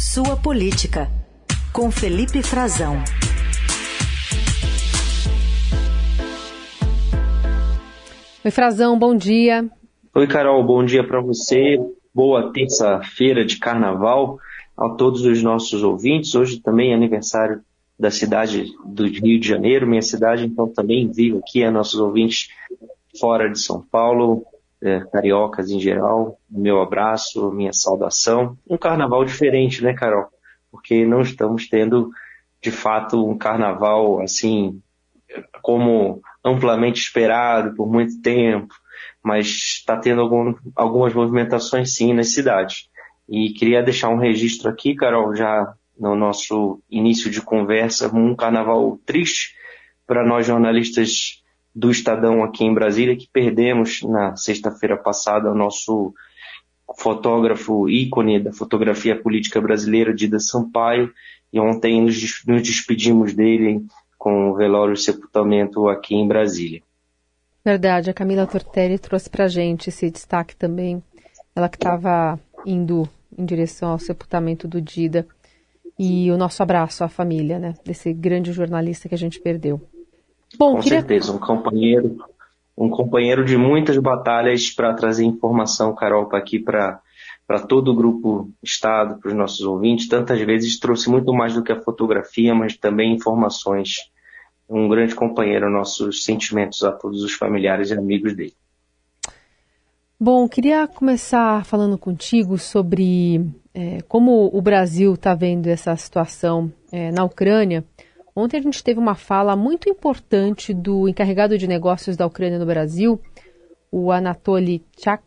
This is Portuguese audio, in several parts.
Sua Política, com Felipe Frazão. Oi, Frazão, bom dia. Oi, Carol, bom dia para você. Boa terça-feira de carnaval a todos os nossos ouvintes. Hoje também é aniversário da cidade do Rio de Janeiro, minha cidade, então também vivo aqui a nossos ouvintes fora de São Paulo, é, cariocas em geral, meu abraço, minha saudação. Um carnaval diferente, né, Carol? Porque não estamos tendo, de fato, um carnaval assim, como amplamente esperado por muito tempo, mas está tendo algum, algumas movimentações sim nas cidades. E queria deixar um registro aqui, Carol, já no nosso início de conversa, um carnaval triste para nós jornalistas do Estadão aqui em Brasília, que perdemos na sexta-feira passada o nosso fotógrafo ícone da fotografia política brasileira, Dida Sampaio, e ontem nos, despedimos dele com o velório e sepultamento aqui em Brasília. Verdade, a Camila Tortelli trouxe para gente esse destaque também. Ela que estava indo em direção ao sepultamento do Dida. E o nosso abraço à família, né, desse grande jornalista que a gente perdeu. Bom, Com queria... certeza, um companheiro, um companheiro de muitas batalhas para trazer informação, Carol, para aqui para para todo o grupo Estado, para os nossos ouvintes. Tantas vezes trouxe muito mais do que a fotografia, mas também informações. Um grande companheiro, nossos sentimentos a todos os familiares e amigos dele. Bom, queria começar falando contigo sobre é, como o Brasil está vendo essa situação é, na Ucrânia. Ontem a gente teve uma fala muito importante do encarregado de negócios da Ucrânia no Brasil, o Anatoly Chak,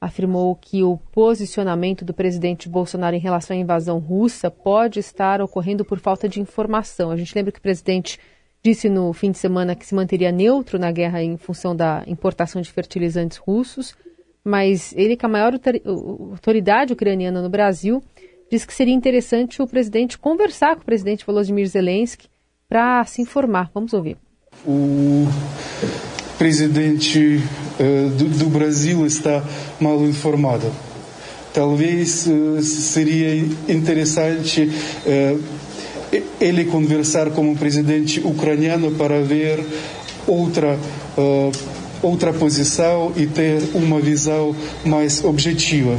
afirmou que o posicionamento do presidente Bolsonaro em relação à invasão russa pode estar ocorrendo por falta de informação. A gente lembra que o presidente disse no fim de semana que se manteria neutro na guerra em função da importação de fertilizantes russos, mas ele, que é a maior autoridade ucraniana no Brasil, diz que seria interessante o presidente conversar com o presidente Volodymyr Zelensky para se informar. Vamos ouvir. O presidente uh, do, do, Brasil está mal informado. Talvez uh, seria interessante uh, ele conversar com o presidente ucraniano para ver outra outra posição e ter uma visão mais objetiva.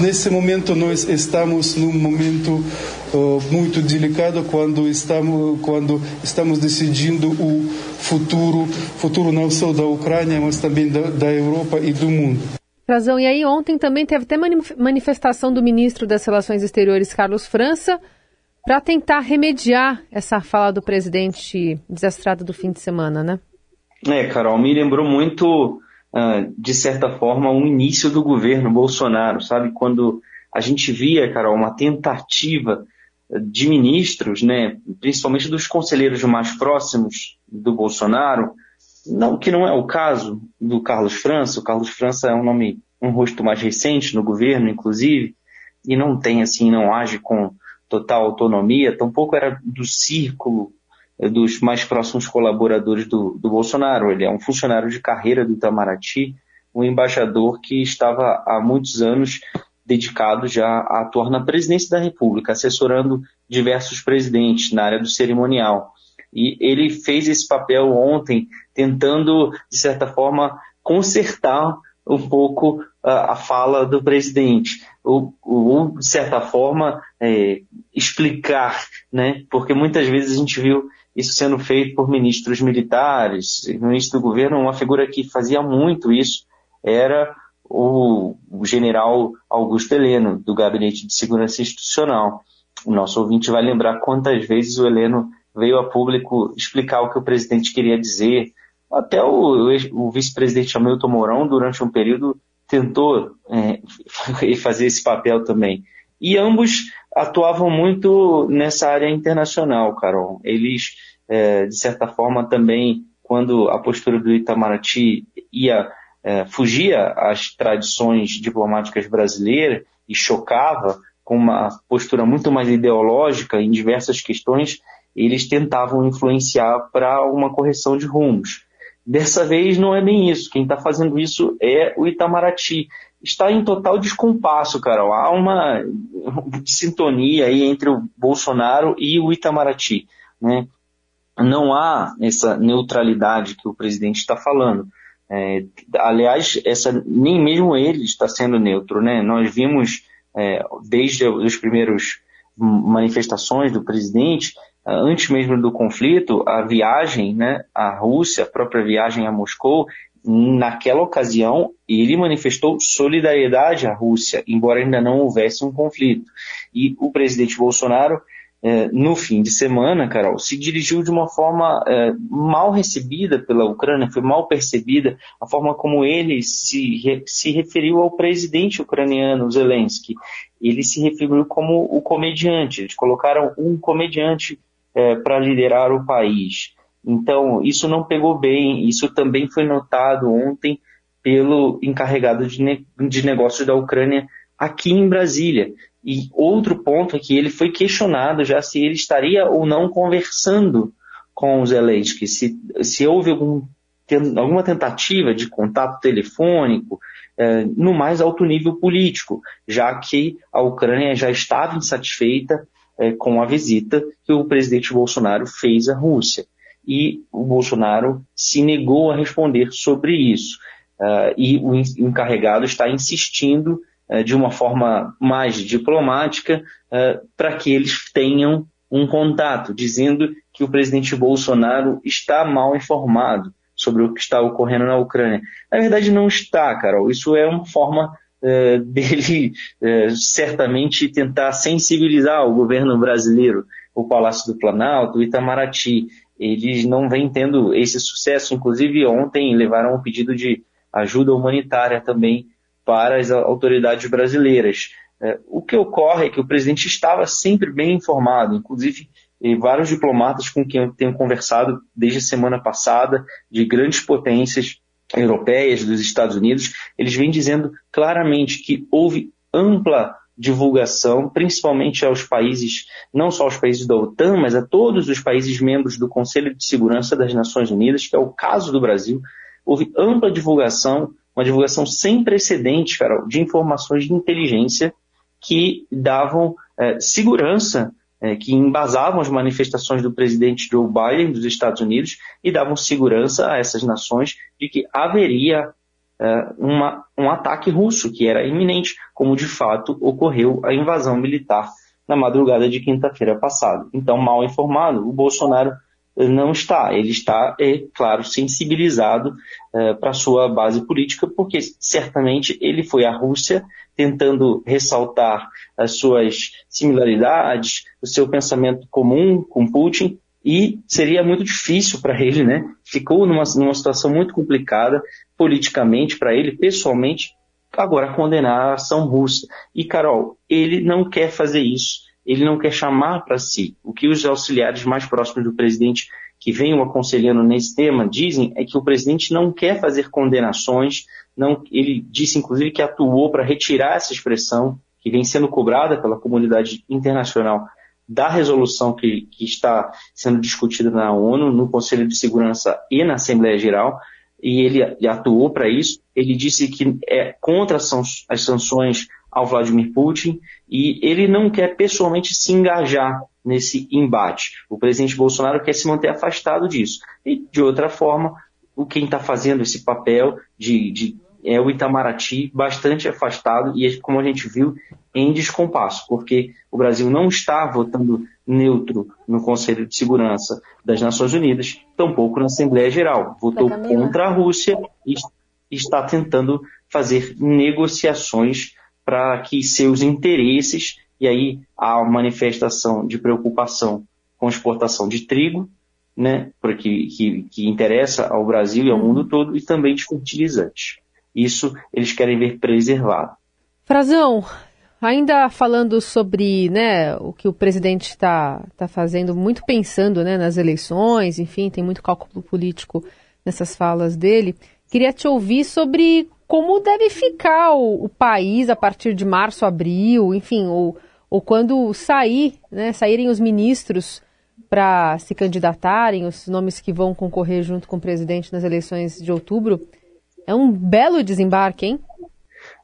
Nesse momento nós estamos num momento uh, muito delicado quando estamos quando estamos decidindo o futuro futuro não só da Ucrânia mas também da, da Europa e do mundo. Razão. E aí ontem também teve até manifestação do ministro das Relações Exteriores Carlos França para tentar remediar essa fala do presidente desastrada do fim de semana, né? É, Carol, me lembrou muito de certa forma, o início do governo Bolsonaro, sabe? Quando a gente via, Carol, uma tentativa de ministros, né, principalmente dos conselheiros mais próximos do Bolsonaro, não que não é o caso do Carlos França. O Carlos França é um nome, um rosto mais recente no governo, inclusive, e não tem assim, não age com total autonomia. Tampouco era do círculo dos mais próximos colaboradores do, do Bolsonaro. Ele é um funcionário de carreira do Itamaraty, um embaixador que estava há muitos anos dedicado já a atuar na presidência da República, assessorando diversos presidentes na área do cerimonial. E ele fez esse papel ontem, tentando, de certa forma, consertar um pouco a, a fala do presidente, ou, ou de certa forma, é, explicar, né? Porque muitas vezes a gente viu isso sendo feito por ministros militares. Início do governo, uma figura que fazia muito isso era o, o general Augusto Heleno, do Gabinete de Segurança Institucional. O nosso ouvinte vai lembrar quantas vezes o Heleno veio a público explicar o que o presidente queria dizer. Até o, o vice-presidente Hamilton Mourão, durante um período, tentou é, fazer esse papel também. E ambos atuavam muito nessa área internacional, Carol. Eles, é, de certa forma, também, quando a postura do Itamaraty ia é, fugia às tradições diplomáticas brasileiras e chocava com uma postura muito mais ideológica em diversas questões, eles tentavam influenciar para uma correção de rumos. Dessa vez não é bem isso. Quem está fazendo isso é o Itamaraty. Está em total descompasso, Carol. Há uma sintonia aí entre o Bolsonaro e o Itamaraty. Né? Não há essa neutralidade que o presidente está falando. É, aliás, essa, nem mesmo ele está sendo neutro. Né? Nós vimos, é, desde os primeiros manifestações do presidente, antes mesmo do conflito, a viagem né, à Rússia, a própria viagem a Moscou, naquela ocasião, ele manifestou solidariedade à Rússia, embora ainda não houvesse um conflito. E o presidente Bolsonaro, eh, no fim de semana, Carol, se dirigiu de uma forma eh, mal recebida pela Ucrânia, foi mal percebida a forma como ele se, se referiu ao presidente ucraniano, Zelensky. Ele se referiu como o comediante, eles colocaram um comediante eh, para liderar o país. Então, isso não pegou bem, isso também foi notado ontem pelo encarregado de, ne de negócios da Ucrânia aqui em Brasília. E outro ponto é que ele foi questionado já se ele estaria ou não conversando com o Zelensky, se, se houve algum, alguma tentativa de contato telefônico eh, no mais alto nível político, já que a Ucrânia já estava insatisfeita eh, com a visita que o presidente Bolsonaro fez à Rússia e o Bolsonaro se negou a responder sobre isso. Uh, e o encarregado está insistindo uh, de uma forma mais diplomática uh, para que eles tenham um contato, dizendo que o presidente Bolsonaro está mal informado sobre o que está ocorrendo na Ucrânia. Na verdade, não está, Carol. Isso é uma forma dele certamente tentar sensibilizar o governo brasileiro, o Palácio do Planalto, o Itamaraty eles não vêm tendo esse sucesso. Inclusive, ontem levaram um pedido de ajuda humanitária também para as autoridades brasileiras. É, o que ocorre é que o presidente estava sempre bem informado, inclusive vários diplomatas com quem eu tenho conversado desde a semana passada, de grandes potências europeias, dos Estados Unidos, eles vêm dizendo claramente que houve ampla divulgação, principalmente aos países, não só aos países da OTAN, mas a todos os países membros do Conselho de Segurança das Nações Unidas, que é o caso do Brasil. Houve ampla divulgação, uma divulgação sem precedentes, Carol, de informações de inteligência que davam é, segurança, é, que embasavam as manifestações do presidente Joe Biden dos Estados Unidos e davam segurança a essas nações de que haveria uma, um ataque russo, que era iminente, como de fato ocorreu a invasão militar na madrugada de quinta-feira passada. Então, mal informado, o Bolsonaro eh, não está. Ele está, é claro, sensibilizado uh, para sua base política, porque certamente ele foi à Rússia tentando ressaltar as suas similaridades, o seu pensamento comum com Putin, e seria muito difícil para ele, né? Ficou numa, numa situação muito complicada politicamente para ele, pessoalmente, agora condenar a ação russa. E, Carol, ele não quer fazer isso. Ele não quer chamar para si. O que os auxiliares mais próximos do presidente que venham aconselhando nesse tema dizem é que o presidente não quer fazer condenações. Não, ele disse, inclusive, que atuou para retirar essa expressão que vem sendo cobrada pela comunidade internacional da resolução que, que está sendo discutida na ONU, no Conselho de Segurança e na Assembleia Geral, e ele atuou para isso. Ele disse que é contra as sanções ao Vladimir Putin e ele não quer pessoalmente se engajar nesse embate. O presidente Bolsonaro quer se manter afastado disso. E, de outra forma, o quem está fazendo esse papel de, de é o Itamaraty bastante afastado e, como a gente viu, em descompasso, porque o Brasil não está votando neutro no Conselho de Segurança das Nações Unidas, tampouco na Assembleia Geral. Votou contra a Rússia e está tentando fazer negociações para que seus interesses, e aí há manifestação de preocupação com a exportação de trigo, né, porque, que, que interessa ao Brasil e ao mundo todo, e também de fertilizantes. Isso eles querem ver preservado. Frazão, ainda falando sobre né, o que o presidente está tá fazendo, muito pensando né, nas eleições, enfim, tem muito cálculo político nessas falas dele, queria te ouvir sobre como deve ficar o, o país a partir de março, abril, enfim, ou, ou quando sair, né, saírem os ministros para se candidatarem, os nomes que vão concorrer junto com o presidente nas eleições de outubro. É um belo desembarque, hein?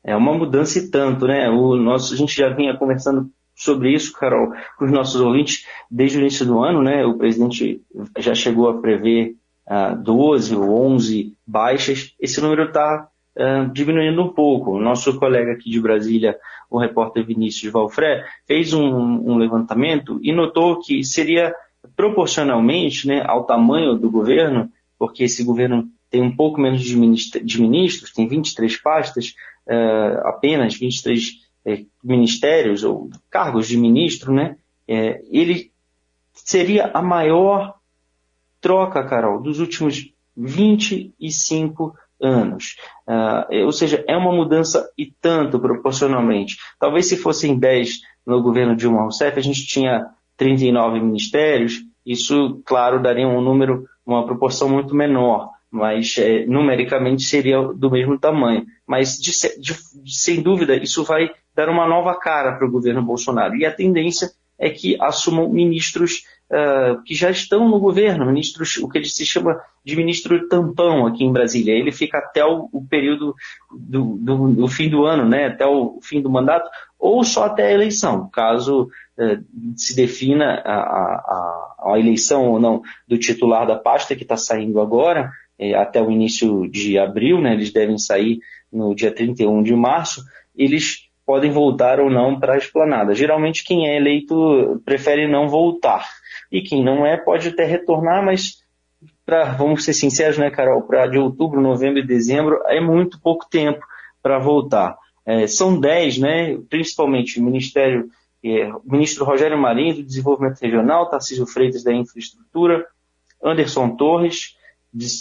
É uma mudança e tanto, né? O nosso, a gente já vinha conversando sobre isso, Carol, com os nossos ouvintes desde o início do ano, né? O presidente já chegou a prever uh, 12 ou 11 baixas. Esse número está uh, diminuindo um pouco. O nosso colega aqui de Brasília, o repórter Vinícius Valfré, fez um, um levantamento e notou que seria proporcionalmente né, ao tamanho do governo, porque esse governo tem um pouco menos de, ministros, tem 23 pastas, uh, apenas 23 é, ministérios ou cargos de ministro, né? É, ele seria a maior troca, Carol, dos últimos 25 anos. Uh, ou seja, é uma mudança e tanto proporcionalmente. Talvez se fossem 10 no governo Dilma Rousseff, a gente tinha 39 ministérios, isso, claro, daria um número, uma proporção muito menor mas é, numericamente seria do mesmo tamanho. Mas, de, de, sem dúvida, isso vai dar uma nova cara para o governo Bolsonaro. E a tendência é que assumam ministros uh, que já estão no governo, ministros, o que ele se chama de ministro tampão aqui em Brasília. Ele fica até o, o período do, do, do, fim do ano, né, até o fim do mandato, ou só até a eleição, caso uh, se defina a, a, a eleição ou não do titular da pasta que está saindo agora, até o início de abril, né, eles devem sair no dia 31 de março, eles podem voltar ou não para a esplanada. Geralmente quem é eleito prefere não voltar. E quem não é pode até retornar, mas pra, vamos ser sinceros, né, Carol? Para de outubro, novembro e dezembro é muito pouco tempo para voltar. É, são dez, né, principalmente o Ministério, é, o ministro Rogério Marinho do Desenvolvimento Regional, Tarcísio Freitas da Infraestrutura, Anderson Torres,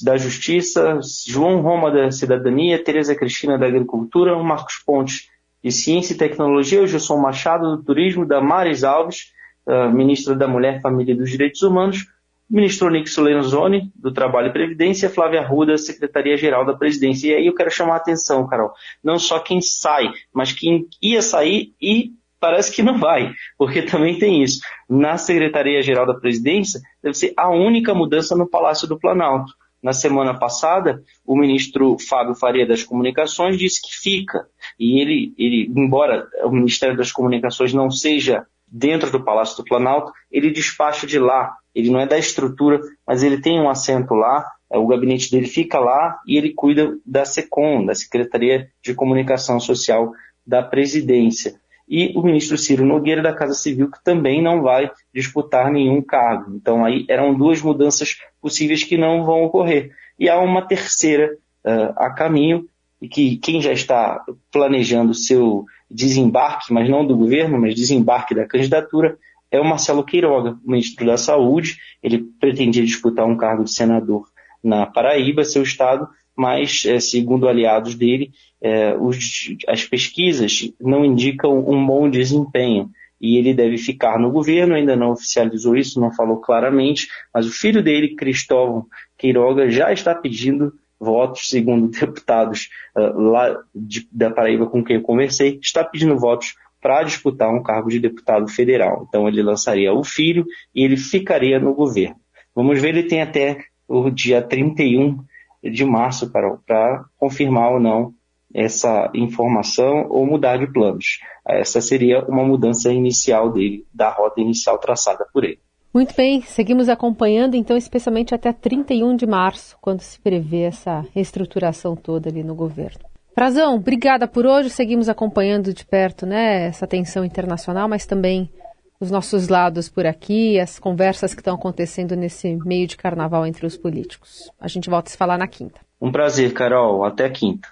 da Justiça, João Roma da Cidadania, Tereza Cristina da Agricultura, Marcos Pontes de Ciência e Tecnologia, Gilson Machado do Turismo, Damares Alves, uh, ministra da Mulher, Família e dos Direitos Humanos, ministro Nixon Lenzoni, do Trabalho e Previdência, Flávia Arruda, Secretaria-Geral da Presidência. E aí eu quero chamar a atenção, Carol, não só quem sai, mas quem ia sair e parece que não vai, porque também tem isso. Na Secretaria-Geral da Presidência, deve ser a única mudança no Palácio do Planalto. Na semana passada, o ministro Fábio Faria das Comunicações disse que fica. E ele, ele, embora o Ministério das Comunicações não seja dentro do Palácio do Planalto, ele despacha de lá. Ele não é da estrutura, mas ele tem um assento lá, é, o gabinete dele fica lá e ele cuida da SECOM, da Secretaria de Comunicação Social da Presidência e o ministro Ciro Nogueira da Casa Civil, que também não vai disputar nenhum cargo. Então aí eram duas mudanças possíveis que não vão ocorrer. E há uma terceira uh, a caminho, e que quem já está planejando seu desembarque, mas não do governo, mas desembarque da candidatura, é o Marcelo Queiroga, ministro da Saúde. Ele pretendia disputar um cargo de senador na Paraíba, seu estado, mas, é, segundo aliados dele, é, os, as pesquisas não indicam um bom desempenho e ele deve ficar no governo, ainda não oficializou isso, não falou claramente, mas o filho dele, Cristóvão Queiroga, já está pedindo votos, segundo deputados uh, lá de, da Paraíba com quem eu conversei, está pedindo votos para disputar um cargo de deputado federal. Então ele lançaria o filho e ele ficaria no governo. Vamos ver, ele tem até o dia 31 de março, para confirmar ou não essa informação ou mudar de planos. Essa seria uma mudança inicial dele, da rota inicial traçada por ele. Muito bem, seguimos acompanhando então, especialmente até 31 de março, quando se prevê essa reestruturação toda ali no governo. Frazão, obrigada por hoje. Seguimos acompanhando de perto né, essa tensão internacional, mas também os nossos lados por aqui, as conversas que estão acontecendo nesse meio de carnaval entre os políticos. A gente volta a se falar na quinta. Um prazer, Carol. Até quinta.